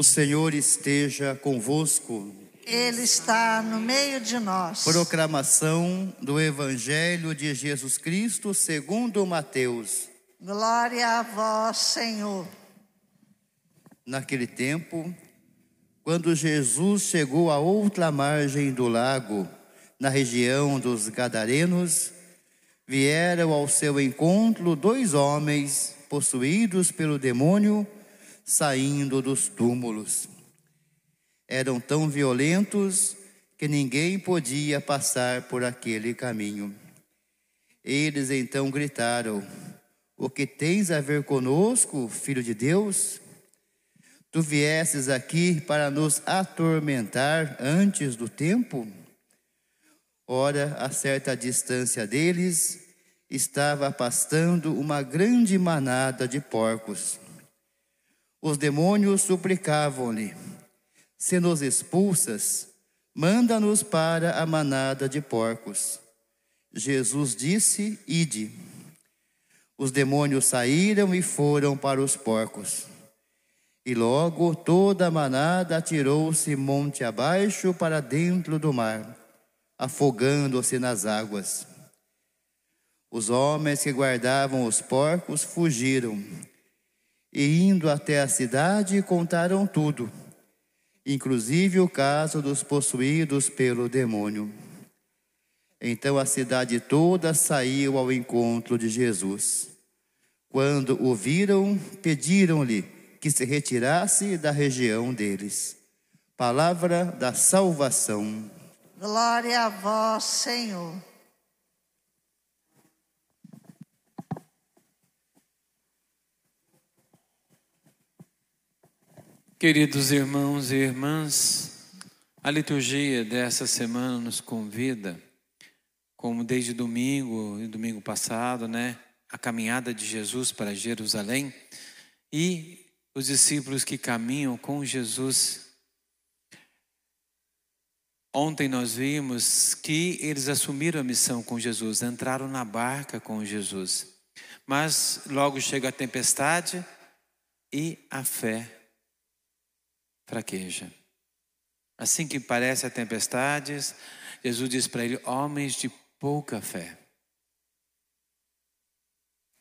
O Senhor esteja convosco. Ele está no meio de nós. Proclamação do Evangelho de Jesus Cristo segundo Mateus. Glória a vós, Senhor. Naquele tempo, quando Jesus chegou à outra margem do lago, na região dos Gadarenos, vieram ao seu encontro dois homens possuídos pelo demônio, saindo dos túmulos. Eram tão violentos que ninguém podia passar por aquele caminho. Eles então gritaram: O que tens a ver conosco, filho de Deus? Tu viesses aqui para nos atormentar antes do tempo? Ora, a certa distância deles, estava pastando uma grande manada de porcos. Os demônios suplicavam-lhe: Se nos expulsas, manda-nos para a manada de porcos. Jesus disse: Ide. Os demônios saíram e foram para os porcos. E logo toda a manada atirou-se monte abaixo para dentro do mar afogando-se nas águas. Os homens que guardavam os porcos fugiram e, indo até a cidade, contaram tudo, inclusive o caso dos possuídos pelo demônio. Então a cidade toda saiu ao encontro de Jesus. Quando o viram, pediram-lhe que se retirasse da região deles. Palavra da salvação. Glória a vós, Senhor. Queridos irmãos e irmãs, a liturgia dessa semana nos convida, como desde domingo e domingo passado, né, a caminhada de Jesus para Jerusalém e os discípulos que caminham com Jesus Ontem nós vimos que eles assumiram a missão com Jesus, entraram na barca com Jesus. Mas logo chega a tempestade e a fé fraqueja. Assim que parece a tempestade, Jesus diz para ele: homens de pouca fé.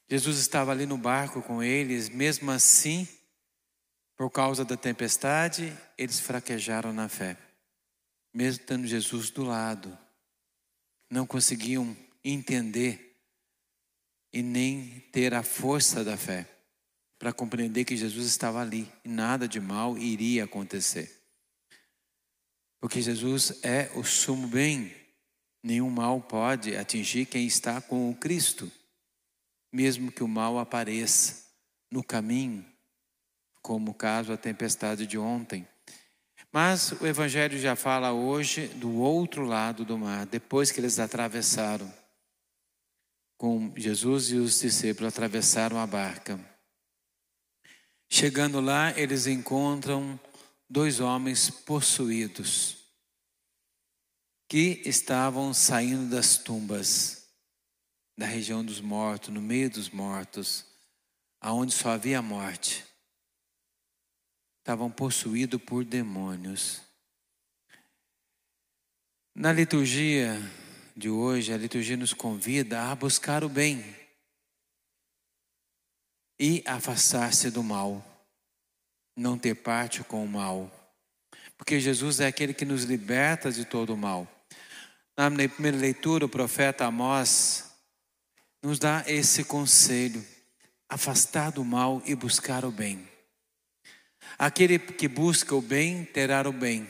Jesus estava ali no barco com eles, mesmo assim, por causa da tempestade, eles fraquejaram na fé mesmo tendo Jesus do lado, não conseguiam entender e nem ter a força da fé para compreender que Jesus estava ali e nada de mal iria acontecer. Porque Jesus é o sumo bem, nenhum mal pode atingir quem está com o Cristo, mesmo que o mal apareça no caminho, como o caso da tempestade de ontem. Mas o Evangelho já fala hoje do outro lado do mar, depois que eles atravessaram, com Jesus e os discípulos atravessaram a barca. Chegando lá, eles encontram dois homens possuídos, que estavam saindo das tumbas, da região dos mortos, no meio dos mortos, aonde só havia morte estavam possuídos por demônios. Na liturgia de hoje, a liturgia nos convida a buscar o bem e afastar-se do mal, não ter parte com o mal, porque Jesus é aquele que nos liberta de todo o mal. Na primeira leitura, o profeta Amós nos dá esse conselho: afastar do mal e buscar o bem. Aquele que busca o bem terá o bem.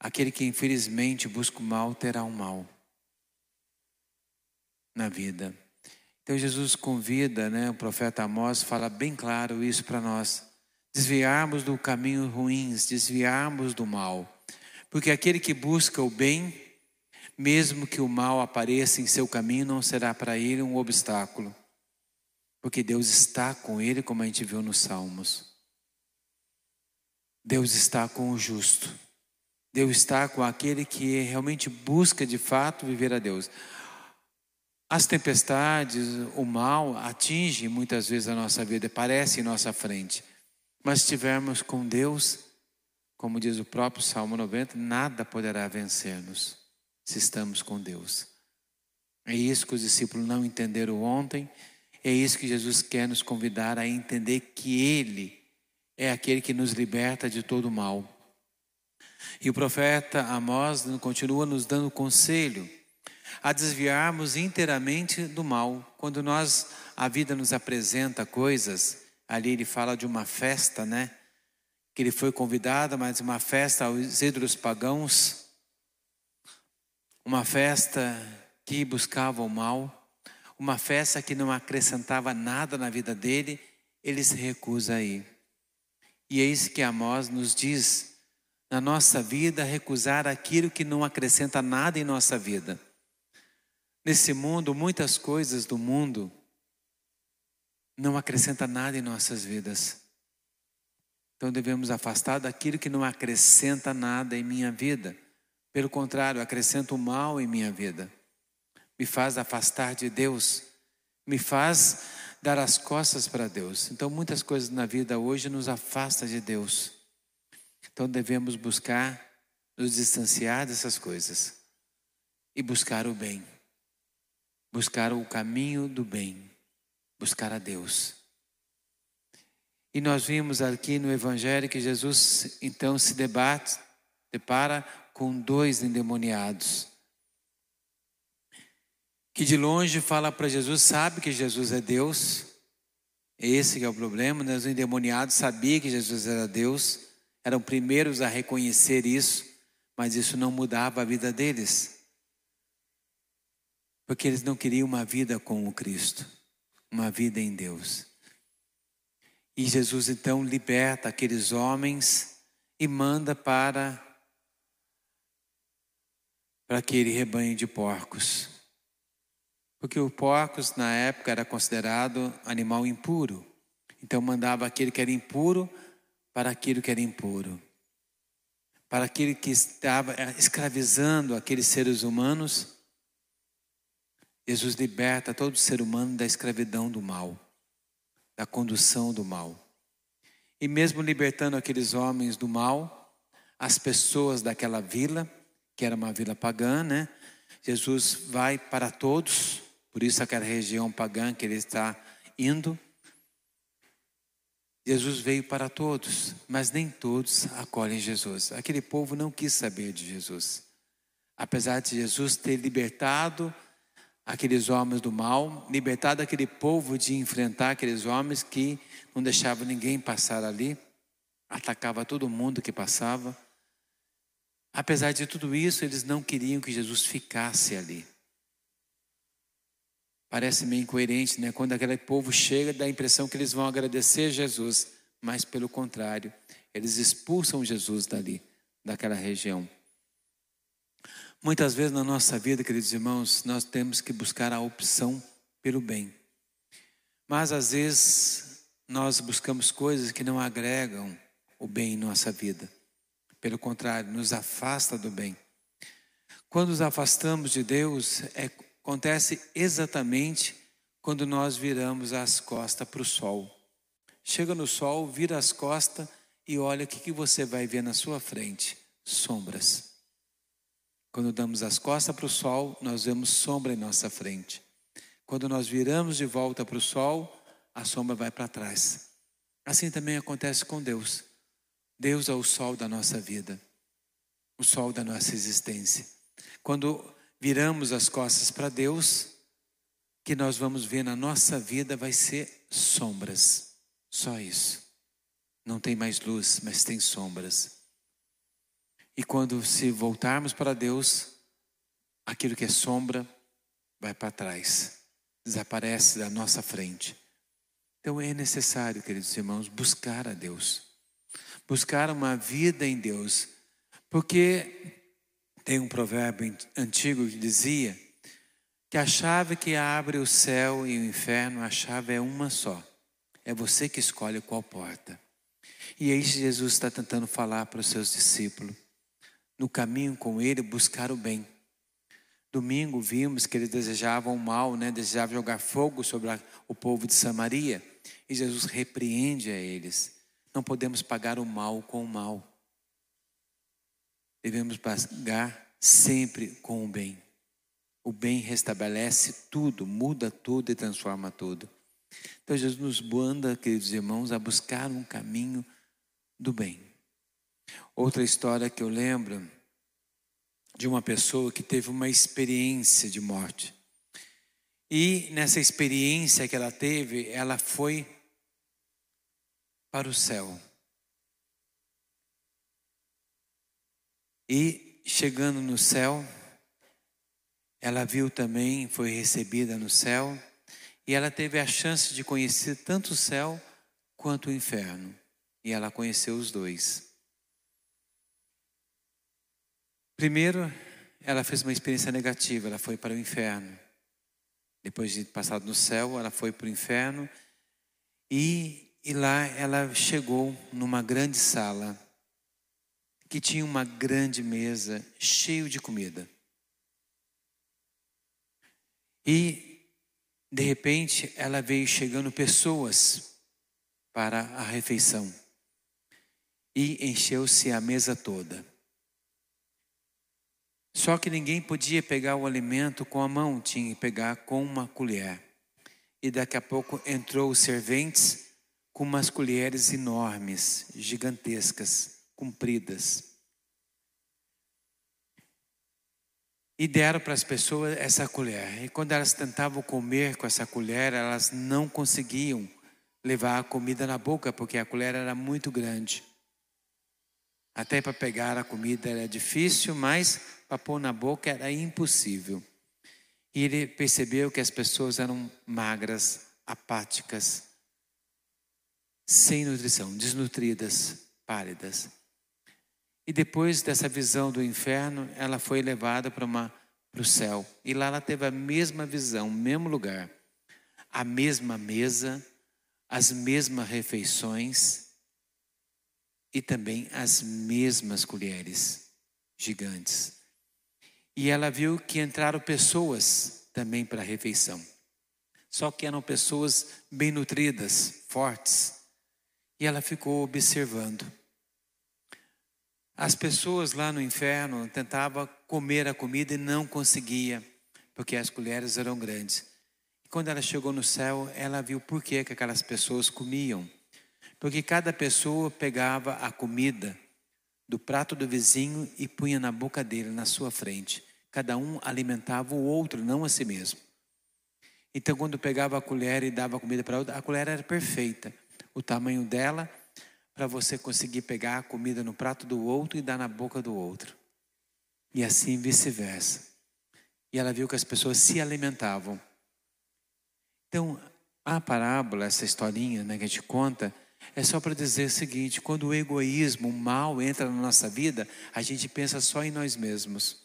Aquele que infelizmente busca o mal terá o mal na vida. Então Jesus convida, né, o profeta Amós fala bem claro isso para nós. Desviarmos do caminho ruins, desviarmos do mal. Porque aquele que busca o bem, mesmo que o mal apareça em seu caminho, não será para ele um obstáculo. Porque Deus está com ele, como a gente viu nos Salmos. Deus está com o justo. Deus está com aquele que realmente busca de fato viver a Deus. As tempestades, o mal atinge muitas vezes a nossa vida, aparece em nossa frente. Mas se estivermos com Deus, como diz o próprio Salmo 90, nada poderá vencer-nos se estamos com Deus. É isso que os discípulos não entenderam ontem, é isso que Jesus quer nos convidar a entender que Ele é aquele que nos liberta de todo mal. E o profeta Amós continua nos dando conselho a desviarmos inteiramente do mal. Quando nós a vida nos apresenta coisas, ali ele fala de uma festa, né? Que ele foi convidado, mas uma festa aos ídolos pagãos, uma festa que buscava o mal, uma festa que não acrescentava nada na vida dele, ele se recusa a ir. E é isso que Amós nos diz na nossa vida, recusar aquilo que não acrescenta nada em nossa vida. Nesse mundo, muitas coisas do mundo não acrescenta nada em nossas vidas. Então devemos afastar daquilo que não acrescenta nada em minha vida. Pelo contrário, acrescenta o mal em minha vida. Me faz afastar de Deus, me faz dar as costas para Deus. Então muitas coisas na vida hoje nos afasta de Deus. Então devemos buscar nos distanciar dessas coisas e buscar o bem. Buscar o caminho do bem, buscar a Deus. E nós vimos aqui no Evangelho que Jesus então se debate, depara com dois endemoniados. Que de longe fala para Jesus, sabe que Jesus é Deus. Esse é o problema, né? Os endemoniados sabiam que Jesus era Deus eram primeiros a reconhecer isso, mas isso não mudava a vida deles. Porque eles não queriam uma vida com o Cristo, uma vida em Deus. E Jesus então liberta aqueles homens e manda para para aquele rebanho de porcos. Porque o porcos na época era considerado animal impuro. Então mandava aquele que era impuro para aquilo que era impuro, para aquele que estava escravizando aqueles seres humanos. Jesus liberta todo ser humano da escravidão do mal, da condução do mal. E mesmo libertando aqueles homens do mal, as pessoas daquela vila, que era uma vila pagã, né? Jesus vai para todos, por isso aquela região pagã que ele está indo, Jesus veio para todos, mas nem todos acolhem Jesus. Aquele povo não quis saber de Jesus. Apesar de Jesus ter libertado aqueles homens do mal, libertado aquele povo de enfrentar aqueles homens que não deixavam ninguém passar ali, atacava todo mundo que passava. Apesar de tudo isso, eles não queriam que Jesus ficasse ali. Parece meio incoerente, né? Quando aquele povo chega, dá a impressão que eles vão agradecer Jesus, mas pelo contrário, eles expulsam Jesus dali, daquela região. Muitas vezes na nossa vida, queridos irmãos, nós temos que buscar a opção pelo bem. Mas às vezes nós buscamos coisas que não agregam o bem em nossa vida. Pelo contrário, nos afasta do bem. Quando nos afastamos de Deus, é acontece exatamente quando nós viramos as costas para o sol. Chega no sol, vira as costas e olha o que, que você vai ver na sua frente: sombras. Quando damos as costas para o sol, nós vemos sombra em nossa frente. Quando nós viramos de volta para o sol, a sombra vai para trás. Assim também acontece com Deus. Deus é o sol da nossa vida, o sol da nossa existência. Quando viramos as costas para Deus, que nós vamos ver na nossa vida vai ser sombras. Só isso. Não tem mais luz, mas tem sombras. E quando se voltarmos para Deus, aquilo que é sombra vai para trás, desaparece da nossa frente. Então é necessário, queridos irmãos, buscar a Deus, buscar uma vida em Deus, porque tem um provérbio antigo que dizia que a chave que abre o céu e o inferno, a chave é uma só. É você que escolhe qual porta. E é isso que Jesus está tentando falar para os seus discípulos. No caminho com ele, buscar o bem. Domingo vimos que eles desejavam o mal, né? desejavam jogar fogo sobre o povo de Samaria. E Jesus repreende a eles. não podemos pagar o mal com o mal. Devemos pagar sempre com o bem. O bem restabelece tudo, muda tudo e transforma tudo. Então Jesus nos manda, queridos irmãos, a buscar um caminho do bem. Outra história que eu lembro de uma pessoa que teve uma experiência de morte. E nessa experiência que ela teve, ela foi para o céu. E chegando no céu, ela viu também, foi recebida no céu, e ela teve a chance de conhecer tanto o céu quanto o inferno. E ela conheceu os dois. Primeiro, ela fez uma experiência negativa, ela foi para o inferno. Depois de passar no céu, ela foi para o inferno e, e lá ela chegou numa grande sala que tinha uma grande mesa cheio de comida. E de repente ela veio chegando pessoas para a refeição e encheu-se a mesa toda. Só que ninguém podia pegar o alimento com a mão, tinha que pegar com uma colher. E daqui a pouco entrou os serventes com umas colheres enormes, gigantescas compridas. E deram para as pessoas essa colher. E quando elas tentavam comer com essa colher, elas não conseguiam levar a comida na boca, porque a colher era muito grande. Até para pegar a comida era difícil, mas para pôr na boca era impossível. E ele percebeu que as pessoas eram magras, apáticas, sem nutrição, desnutridas, pálidas. E depois dessa visão do inferno, ela foi levada para uma para o céu. E lá ela teve a mesma visão, o mesmo lugar, a mesma mesa, as mesmas refeições e também as mesmas colheres gigantes. E ela viu que entraram pessoas também para a refeição. Só que eram pessoas bem nutridas, fortes. E ela ficou observando. As pessoas lá no inferno tentavam comer a comida e não conseguia, porque as colheres eram grandes. E quando ela chegou no céu, ela viu por que, que aquelas pessoas comiam. Porque cada pessoa pegava a comida do prato do vizinho e punha na boca dele, na sua frente. Cada um alimentava o outro, não a si mesmo. Então, quando pegava a colher e dava comida para outra, a colher era perfeita. O tamanho dela para você conseguir pegar a comida no prato do outro e dar na boca do outro. E assim vice-versa. E ela viu que as pessoas se alimentavam. Então, a parábola, essa historinha né, que a gente conta, é só para dizer o seguinte: quando o egoísmo, o mal entra na nossa vida, a gente pensa só em nós mesmos,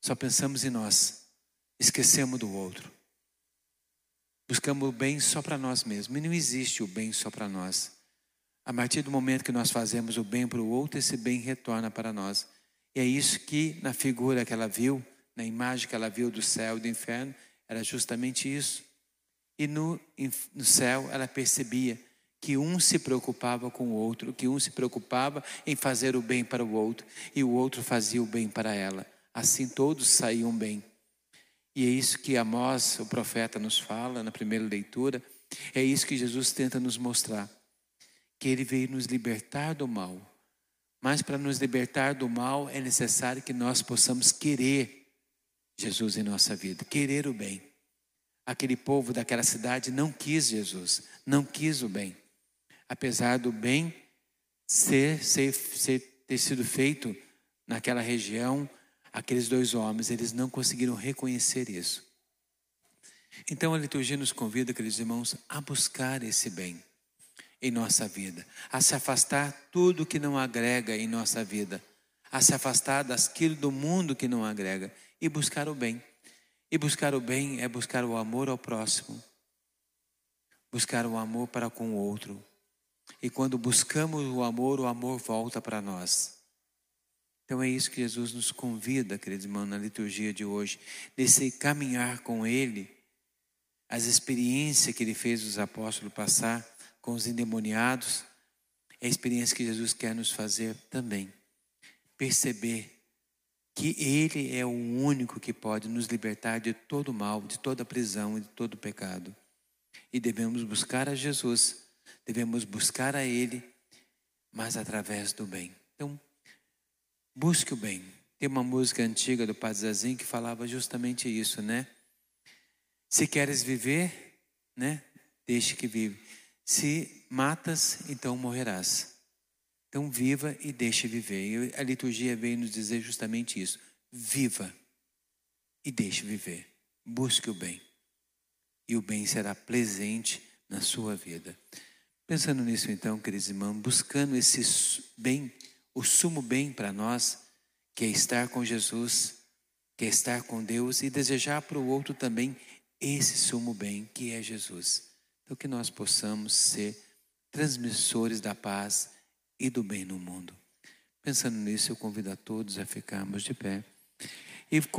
só pensamos em nós, esquecemos do outro. Buscamos o bem só para nós mesmos, e não existe o bem só para nós. A partir do momento que nós fazemos o bem para o outro, esse bem retorna para nós. E é isso que, na figura que ela viu, na imagem que ela viu do céu e do inferno, era justamente isso. E no, no céu ela percebia que um se preocupava com o outro, que um se preocupava em fazer o bem para o outro e o outro fazia o bem para ela. Assim todos saíam bem. E é isso que Amós, o profeta, nos fala na primeira leitura, é isso que Jesus tenta nos mostrar que Ele veio nos libertar do mal. Mas para nos libertar do mal é necessário que nós possamos querer Jesus em nossa vida, querer o bem. Aquele povo daquela cidade não quis Jesus, não quis o bem. Apesar do bem ser, ser, ser ter sido feito naquela região, aqueles dois homens, eles não conseguiram reconhecer isso. Então a liturgia nos convida, queridos irmãos, a buscar esse bem em nossa vida, a se afastar tudo que não agrega em nossa vida, a se afastar daquilo do mundo que não agrega e buscar o bem. E buscar o bem é buscar o amor ao próximo, buscar o amor para com o outro. E quando buscamos o amor, o amor volta para nós. Então é isso que Jesus nos convida, queridos irmãos, na liturgia de hoje, nesse caminhar com Ele, as experiências que Ele fez os apóstolos passar com os endemoniados, é a experiência que Jesus quer nos fazer também. Perceber que Ele é o único que pode nos libertar de todo mal, de toda prisão e de todo pecado. E devemos buscar a Jesus, devemos buscar a Ele, mas através do bem. Então, busque o bem. Tem uma música antiga do Padre Zazinho que falava justamente isso, né? Se queres viver, né? Deixe que vive. Se matas, então morrerás. Então viva e deixe viver. E a liturgia veio nos dizer justamente isso. Viva e deixe viver. Busque o bem. E o bem será presente na sua vida. Pensando nisso então, queridos irmãos, buscando esse bem, o sumo bem para nós, que é estar com Jesus, que é estar com Deus e desejar para o outro também esse sumo bem que é Jesus. Então que nós possamos ser transmissores da paz e do bem no mundo. Pensando nisso, eu convido a todos a ficarmos de pé. E